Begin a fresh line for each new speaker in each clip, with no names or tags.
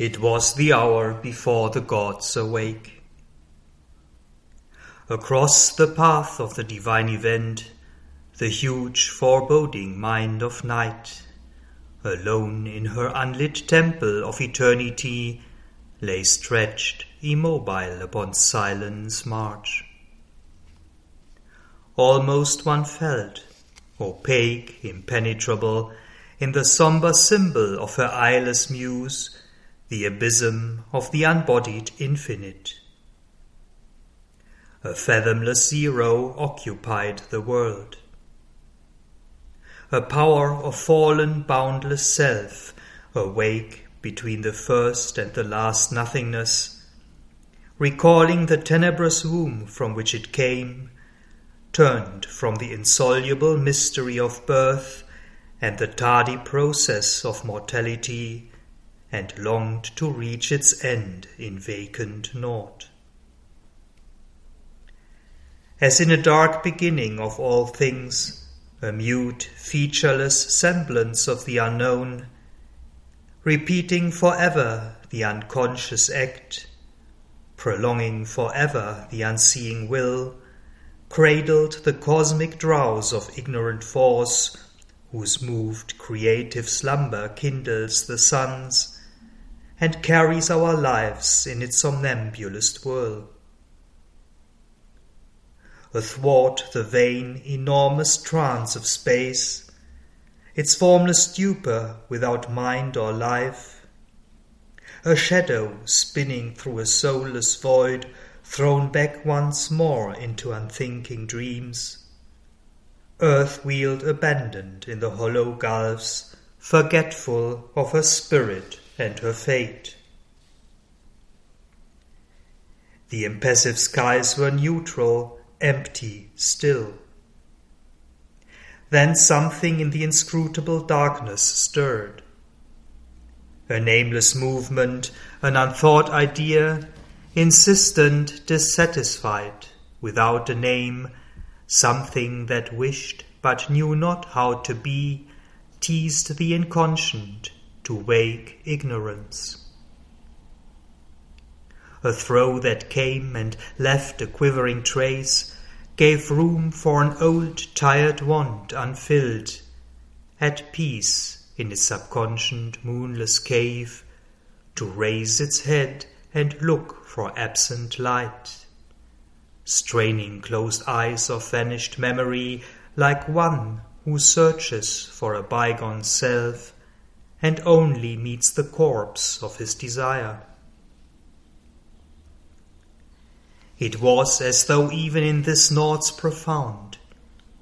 It was the hour before the gods awake. Across the path of the divine event, the huge foreboding mind of night, alone in her unlit temple of eternity, lay stretched immobile upon silence march. Almost one felt, opaque, impenetrable, in the sombre symbol of her eyeless muse, the abysm of the unbodied infinite. A fathomless zero occupied the world. A power of fallen boundless self, awake between the first and the last nothingness, recalling the tenebrous womb from which it came, turned from the insoluble mystery of birth and the tardy process of mortality and longed to reach its end in vacant naught. As in a dark beginning of all things, a mute, featureless semblance of the unknown, repeating forever the unconscious act, prolonging forever the unseeing will, cradled the cosmic drowse of ignorant force, whose moved creative slumber kindles the suns and carries our lives in its somnambulist whirl. Athwart the vain, enormous trance of space, its formless stupor without mind or life, a shadow spinning through a soulless void, thrown back once more into unthinking dreams, earth wheeled abandoned in the hollow gulfs, forgetful of her spirit and her fate. The impassive skies were neutral, empty, still. Then something in the inscrutable darkness stirred. A nameless movement, an unthought idea, insistent, dissatisfied, without a name, something that wished but knew not how to be, teased the inconscient, to wake ignorance. A throe that came and left a quivering trace gave room for an old tired want unfilled, at peace in its subconscient moonless cave, to raise its head and look for absent light, straining closed eyes of vanished memory like one who searches for a bygone self and only meets the corpse of his desire. It was as though even in this naught's profound,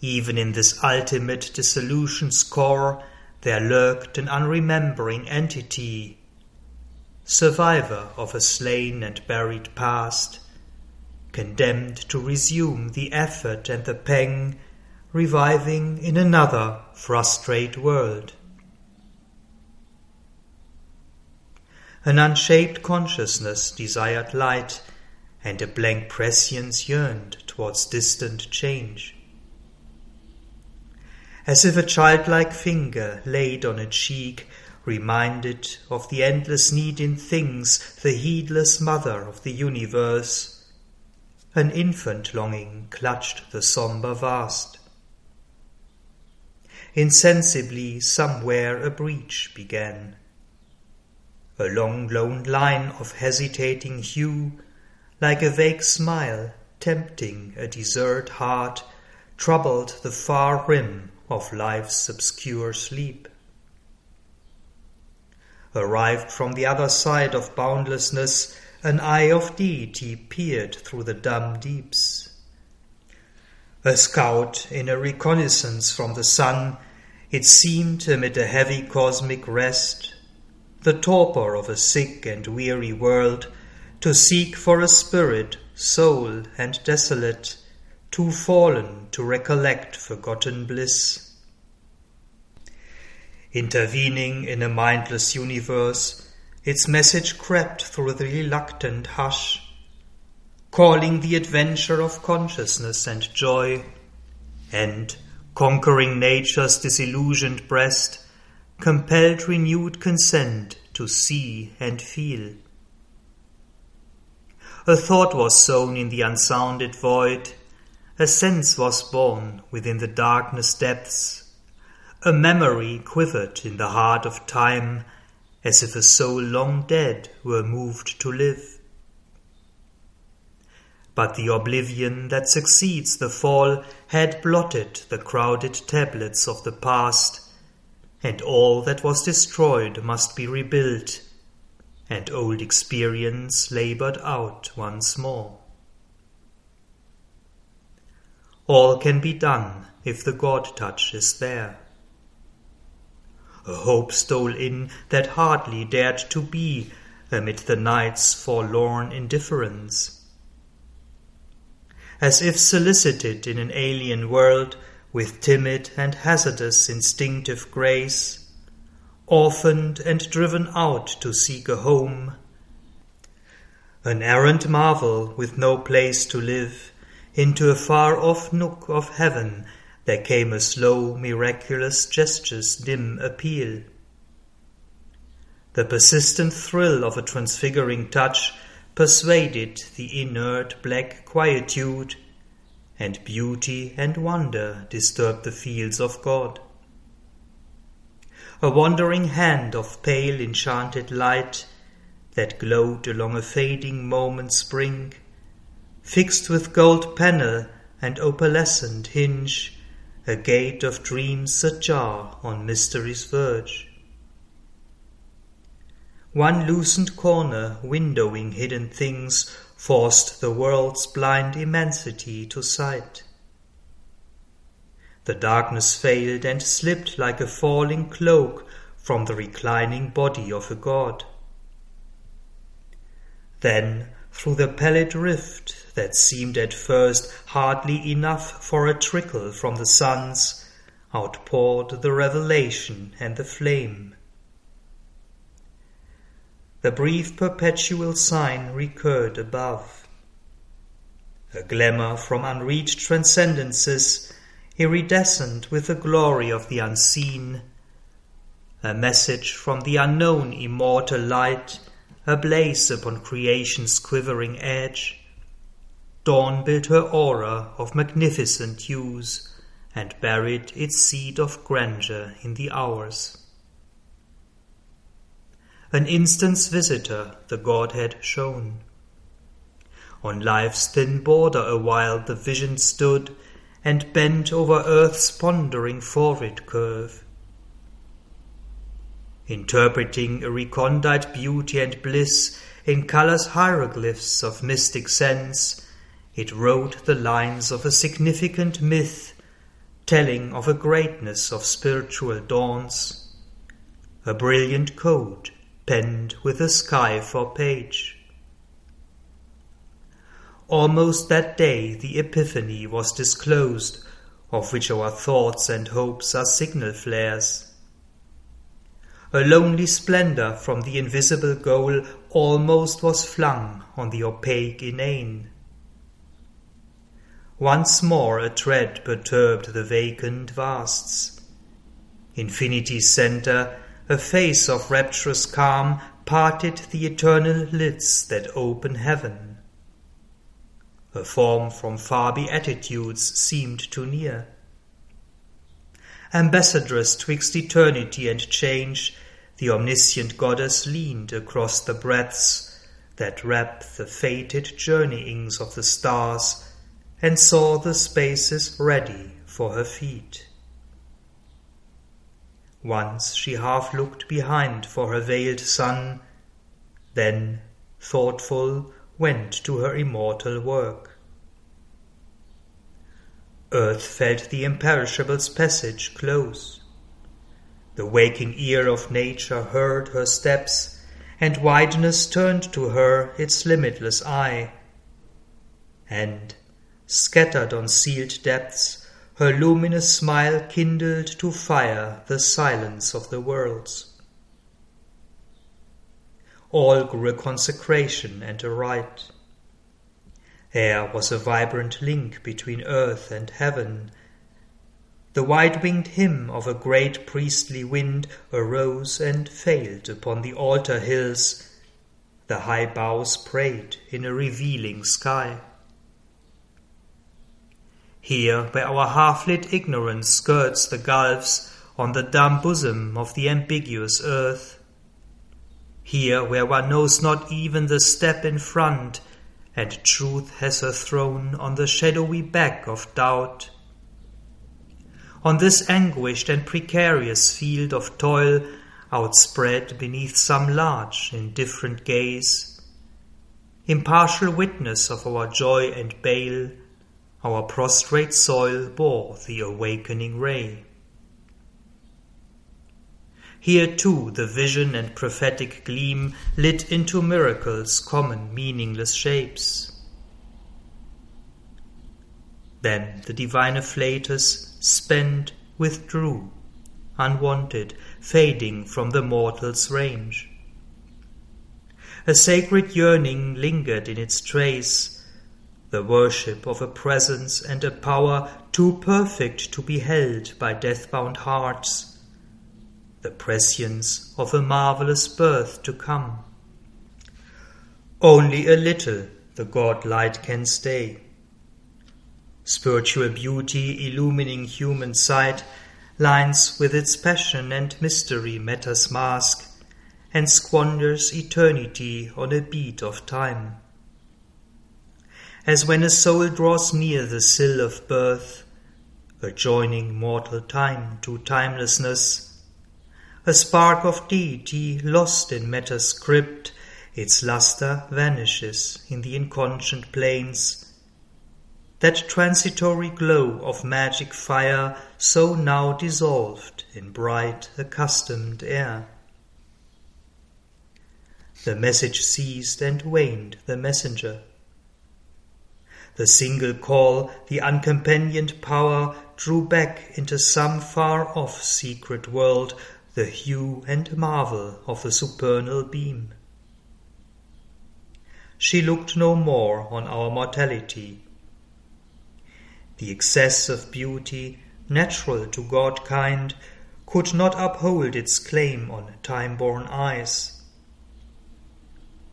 even in this ultimate dissolution's core, there lurked an unremembering entity, survivor of a slain and buried past, condemned to resume the effort and the pang, reviving in another frustrate world. An unshaped consciousness desired light, and a blank prescience yearned towards distant change. As if a childlike finger laid on a cheek reminded of the endless need in things, the heedless mother of the universe, an infant longing clutched the sombre vast. Insensibly somewhere a breach began a long lone line of hesitating hue, like a vague smile tempting a desert heart, troubled the far rim of life's obscure sleep. Arrived from the other side of boundlessness, an eye of deity peered through the dumb deeps. A scout in a reconnaissance from the sun, it seemed amid a heavy cosmic rest, the torpor of a sick and weary world, to seek for a spirit, soul, and desolate, too fallen to recollect forgotten bliss. Intervening in a mindless universe, its message crept through the reluctant hush, calling the adventure of consciousness and joy, and, conquering nature's disillusioned breast, compelled renewed consent to see and feel. A thought was sown in the unsounded void, a sense was born within the darkness depths, a memory quivered in the heart of time, as if a soul long dead were moved to live. But the oblivion that succeeds the fall had blotted the crowded tablets of the past, and all that was destroyed must be rebuilt, and old experience labored out once more. All can be done if the God touch is there. A hope stole in that hardly dared to be amid the night's forlorn indifference as if solicited in an alien world with timid and hazardous instinctive grace, orphaned and driven out to seek a home. An errant marvel with no place to live, into a far off nook of heaven there came a slow, miraculous gesture's dim appeal. The persistent thrill of a transfiguring touch persuaded the inert black quietude, and beauty and wonder disturb the fields of God. A wandering hand of pale enchanted light that glowed along a fading moment's brink, fixed with gold panel and opalescent hinge, a gate of dreams ajar on mystery's verge. One loosened corner, windowing hidden things, forced the world's blind immensity to sight. The darkness failed and slipped like a falling cloak from the reclining body of a god. Then, through the pallid rift that seemed at first hardly enough for a trickle from the suns, outpoured the revelation and the flame the brief perpetual sign recurred above. A glamour from unreached transcendences, iridescent with the glory of the unseen. A message from the unknown immortal light, ablaze upon creation's quivering edge. Dawn built her aura of magnificent hues, and buried its seed of grandeur in the hours an instant's visitor the Godhead shone. On life's thin border awhile the vision stood, and bent over earth's pondering forward curve. Interpreting a recondite beauty and bliss in color's hieroglyphs of mystic sense, it wrote the lines of a significant myth, telling of a greatness of spiritual dawns, a brilliant code penned with a sky for page. Almost that day the Epiphany was disclosed, of which our thoughts and hopes are signal flares. A lonely splendor from the invisible goal almost was flung on the opaque inane. Once more a tread perturbed the vacant vasts. Infinity's centre a face of rapturous calm parted the eternal lids that open heaven. A form from far beatitudes seemed too near. Ambassadress twixt eternity and change, the omniscient goddess leaned across the breadths that wrap the fated journeyings of the stars, and saw the spaces ready for her feet. Once she half looked behind for her veiled son, then, thoughtful, went to her immortal work. Earth felt the imperishable's passage close. The waking ear of nature heard her steps, and wideness turned to her its limitless eye. And, scattered on sealed depths, her luminous smile kindled to fire the silence of the worlds. All grew a consecration and a rite. Air was a vibrant link between earth and heaven, the wide-winged hymn of a great priestly wind arose and failed upon the altar hills. The high boughs prayed in a revealing sky. Here, where our half-lit ignorance skirts the gulfs on the dumb bosom of the ambiguous earth. Here, where one knows not even the step in front, and truth has her throne on the shadowy back of doubt on this anguished and precarious field of toil outspread beneath some large indifferent gaze. Impartial witness of our joy and bale, our prostrate soil bore the awakening ray. Here too the vision and prophetic gleam lit into miracles common meaningless shapes. Then the divine afflatus spent, withdrew, unwanted, fading from the mortal's range. A sacred yearning lingered in its trace, the worship of a presence and a power too perfect to be held by death-bound hearts, the prescience of a marvelous birth to come. Only a little the God light can stay Spiritual beauty illumining human sight lines with its passion and mystery matter's mask, and squanders eternity on a beat of time. As when a soul draws near the sill of birth, adjoining mortal time to timelessness, a spark of deity lost in matter's crypt, its lustre vanishes in the inconscient plains that transitory glow of magic fire so now dissolved in bright accustomed air. The message ceased and waned the messenger. The single call, the uncompanioned power, drew back into some far off secret world the hue and marvel of the supernal beam. She looked no more on our mortality the excess of beauty, natural to God kind, could not uphold its claim on time-born eyes.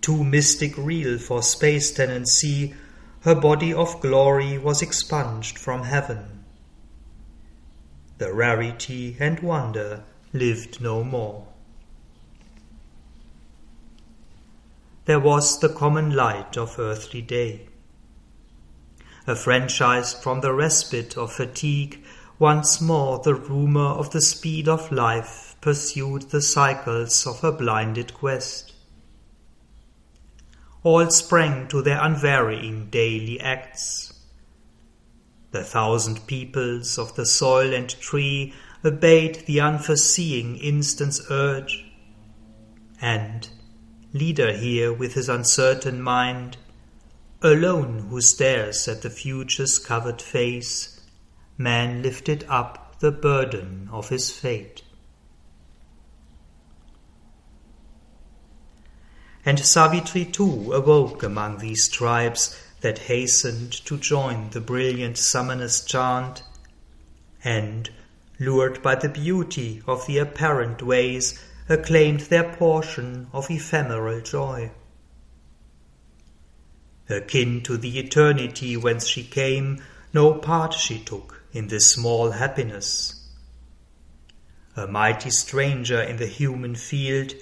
Too mystic real for space tenancy, her body of glory was expunged from heaven. The rarity and wonder lived no more. There was the common light of earthly day affranchised from the respite of fatigue, once more the rumour of the speed of life pursued the cycles of her blinded quest. All sprang to their unvarying daily acts. The thousand peoples of the soil and tree obeyed the unforeseeing instant's urge, and, leader here with his uncertain mind, Alone who stares at the future's covered face, man lifted up the burden of his fate. And Savitri too awoke among these tribes that hastened to join the brilliant summoner's chant, and, lured by the beauty of the apparent ways, acclaimed their portion of ephemeral joy akin to the eternity whence she came, no part she took in this small happiness. A mighty stranger in the human field,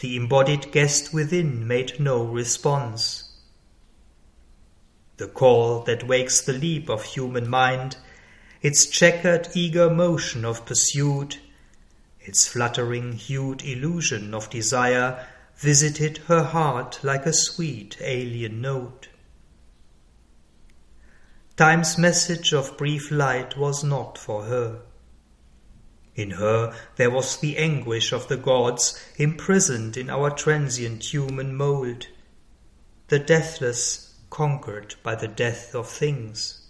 the embodied guest within made no response. The call that wakes the leap of human mind, its checkered eager motion of pursuit, its fluttering hued illusion of desire, visited her heart like a sweet alien note. Time's message of brief light was not for her. In her there was the anguish of the gods imprisoned in our transient human mould, the deathless conquered by the death of things.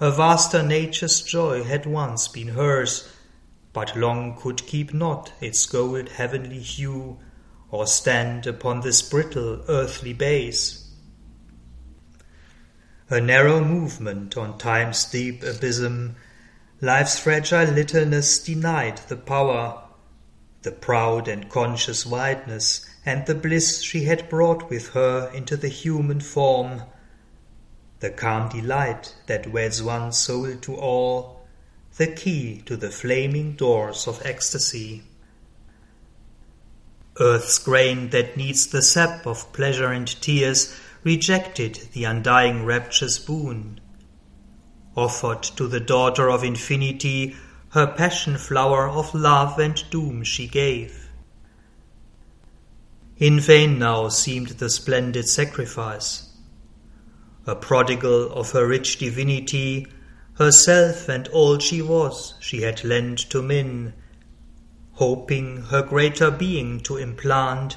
A vaster nature's joy had once been hers, but long could keep not its gold heavenly hue, or stand upon this brittle earthly base. a narrow movement on time's deep abysm, life's fragile littleness denied the power, the proud and conscious wideness, and the bliss she had brought with her into the human form, the calm delight that weds one soul to all, the key to the flaming doors of ecstasy. Earth's grain that needs the sap of pleasure and tears rejected the undying rapture's boon. Offered to the daughter of infinity her passion flower of love and doom she gave. In vain now seemed the splendid sacrifice. A prodigal of her rich divinity, herself and all she was, she had lent to men, hoping her greater being to implant,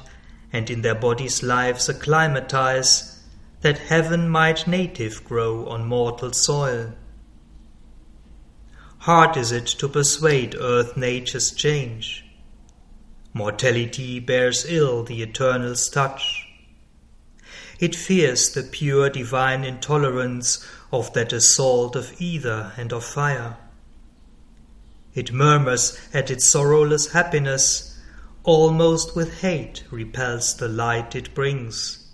and in their bodies' lives acclimatize, that heaven might native grow on mortal soil. Hard is it to persuade earth nature's change. Mortality bears ill the eternal's touch. It fears the pure divine intolerance of that assault of ether and of fire. It murmurs at its sorrowless happiness, almost with hate repels the light it brings.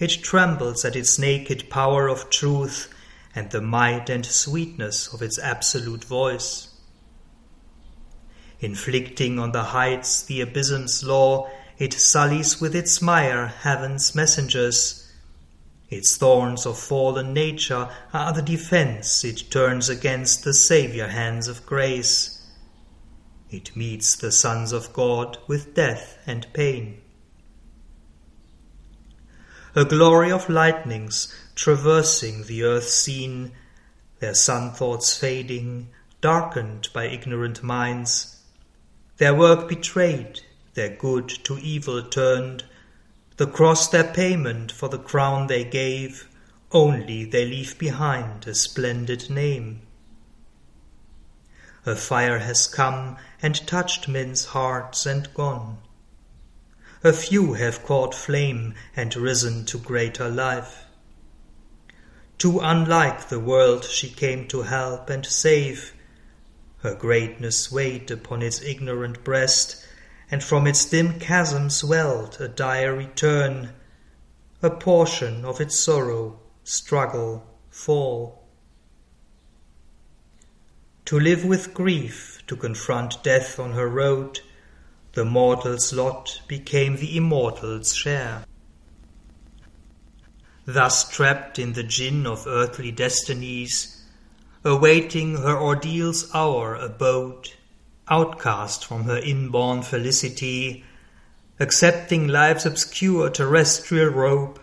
It trembles at its naked power of truth and the might and sweetness of its absolute voice. Inflicting on the heights the abysm's law, it sullies with its mire heaven's messengers its thorns of fallen nature are the defense it turns against the Saviour hands of grace. It meets the sons of God with death and pain. A glory of lightnings traversing the earth scene, their sun thoughts fading, darkened by ignorant minds, their work betrayed, their good to evil turned, the cross their payment for the crown they gave, only they leave behind a splendid name. A fire has come and touched men's hearts and gone. A few have caught flame and risen to greater life. Too unlike the world she came to help and save, her greatness weighed upon its ignorant breast and from its dim chasms welled a dire return, a portion of its sorrow, struggle, fall. To live with grief, to confront death on her road, the mortal's lot became the immortal's share. Thus trapped in the gin of earthly destinies, awaiting her ordeal's hour abode, outcast from her inborn felicity, accepting life's obscure terrestrial robe,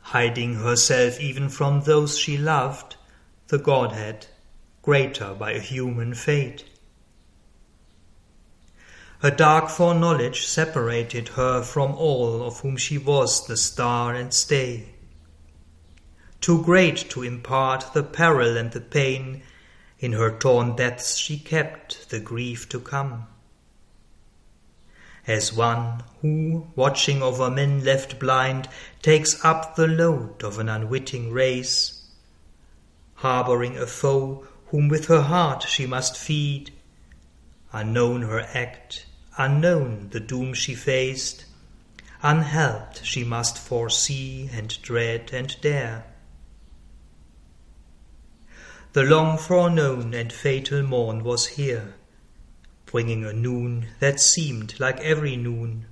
hiding herself even from those she loved, the Godhead, greater by a human fate. Her dark foreknowledge separated her from all of whom she was the star and stay. Too great to impart the peril and the pain in her torn depths she kept the grief to come. As one who, watching over men left blind, takes up the load of an unwitting race, harbouring a foe whom with her heart she must feed, unknown her act, unknown the doom she faced, unhelped she must foresee and dread and dare. The long foreknown and fatal morn was here, bringing a noon that seemed like every noon.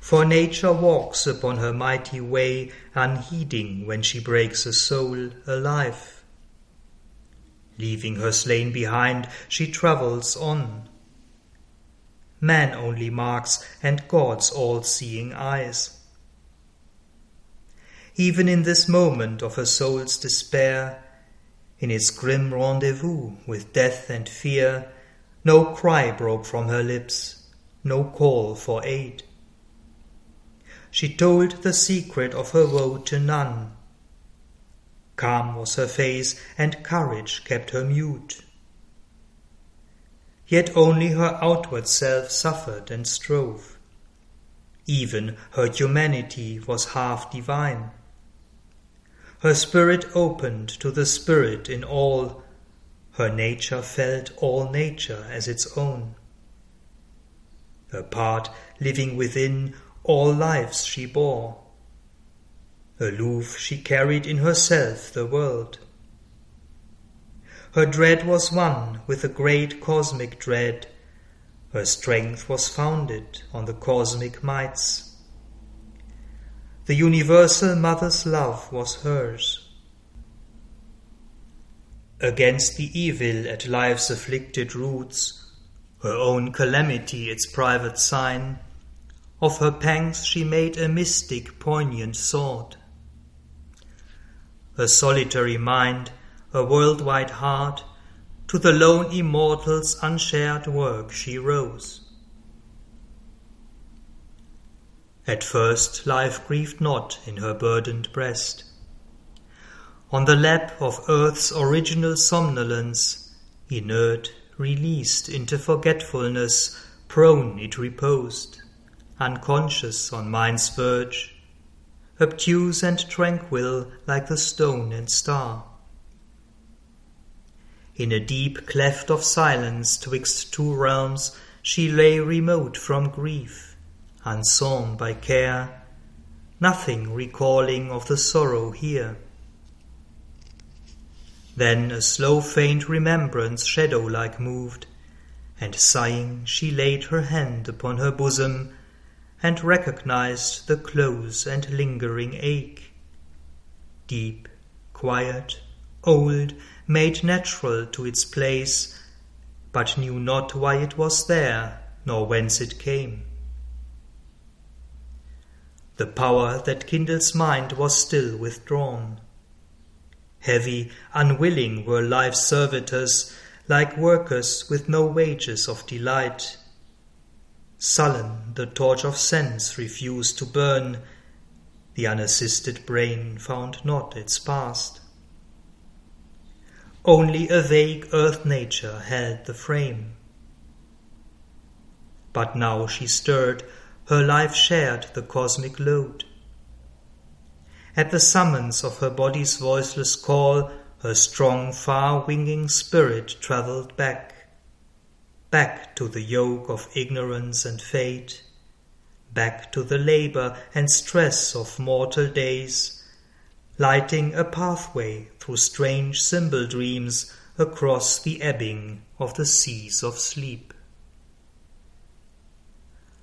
For nature walks upon her mighty way, unheeding when she breaks a soul alive. Leaving her slain behind, she travels on. Man only marks, and God's all seeing eyes. Even in this moment of her soul's despair, in its grim rendezvous with death and fear, no cry broke from her lips, no call for aid. She told the secret of her woe to none. Calm was her face, and courage kept her mute. Yet only her outward self suffered and strove. Even her humanity was half divine. Her spirit opened to the spirit in all, her nature felt all nature as its own. Her part living within all lives she bore. Aloof she carried in herself the world. Her dread was one with the great cosmic dread. Her strength was founded on the cosmic mights. The universal mother's love was hers. Against the evil at life's afflicted roots, her own calamity its private sign, of her pangs she made a mystic, poignant sword. A solitary mind, a worldwide heart, to the lone immortal's unshared work she rose. At first life grieved not in her burdened breast. On the lap of earth's original somnolence, inert, released into forgetfulness, prone it reposed unconscious on mind's verge, obtuse and tranquil like the stone and star. In a deep cleft of silence twixt two realms she lay remote from grief, unsown by care, nothing recalling of the sorrow here. Then a slow faint remembrance shadow like moved, and sighing she laid her hand upon her bosom and recognized the close and lingering ache. Deep, quiet, old, made natural to its place, but knew not why it was there, nor whence it came. The power that kindles mind was still withdrawn. Heavy, unwilling were life's servitors, like workers with no wages of delight Sullen, the torch of sense refused to burn. The unassisted brain found not its past. Only a vague earth nature held the frame. But now she stirred, her life shared the cosmic load. At the summons of her body's voiceless call, her strong, far winging spirit travelled back back to the yoke of ignorance and fate, back to the labor and stress of mortal days, lighting a pathway through strange symbol dreams across the ebbing of the seas of sleep.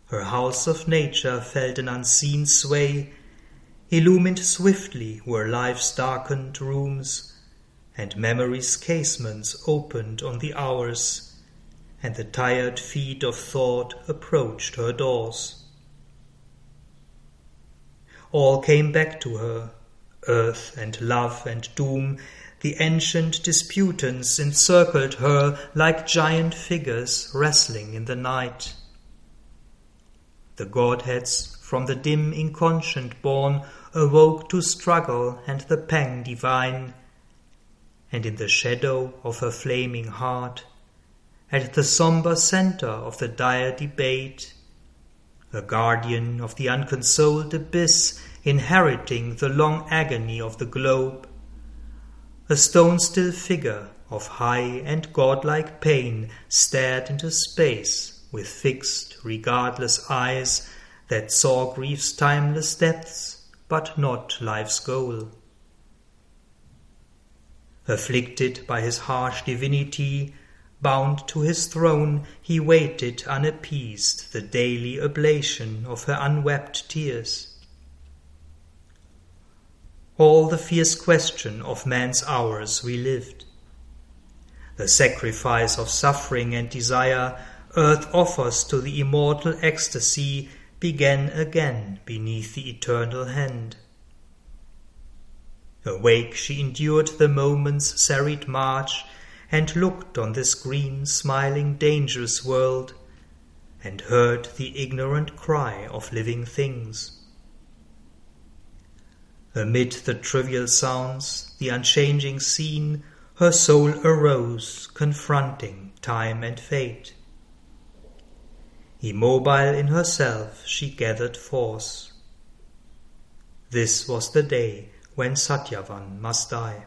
Her house of nature felt an unseen sway, illumined swiftly were life's darkened rooms, and memory's casements opened on the hours and the tired feet of thought approached her doors. All came back to her, earth and love and doom, the ancient disputants encircled her like giant figures wrestling in the night. The Godheads, from the dim inconscient born, awoke to struggle and the pang divine, and in the shadow of her flaming heart at the sombre centre of the dire debate, a guardian of the unconsoled abyss inheriting the long agony of the globe, a stone still figure of high and godlike pain stared into space with fixed, regardless eyes that saw grief's timeless depths, but not life's goal. Afflicted by his harsh divinity, Bound to his throne, he waited unappeased the daily oblation of her unwept tears. All the fierce question of man's hours we lived. The sacrifice of suffering and desire earth offers to the immortal ecstasy began again beneath the eternal hand. Awake she endured the moment's serried march and looked on this green, smiling, dangerous world, and heard the ignorant cry of living things. Amid the trivial sounds, the unchanging scene, her soul arose, confronting time and fate. Immobile in herself, she gathered force. This was the day when Satyavan must die.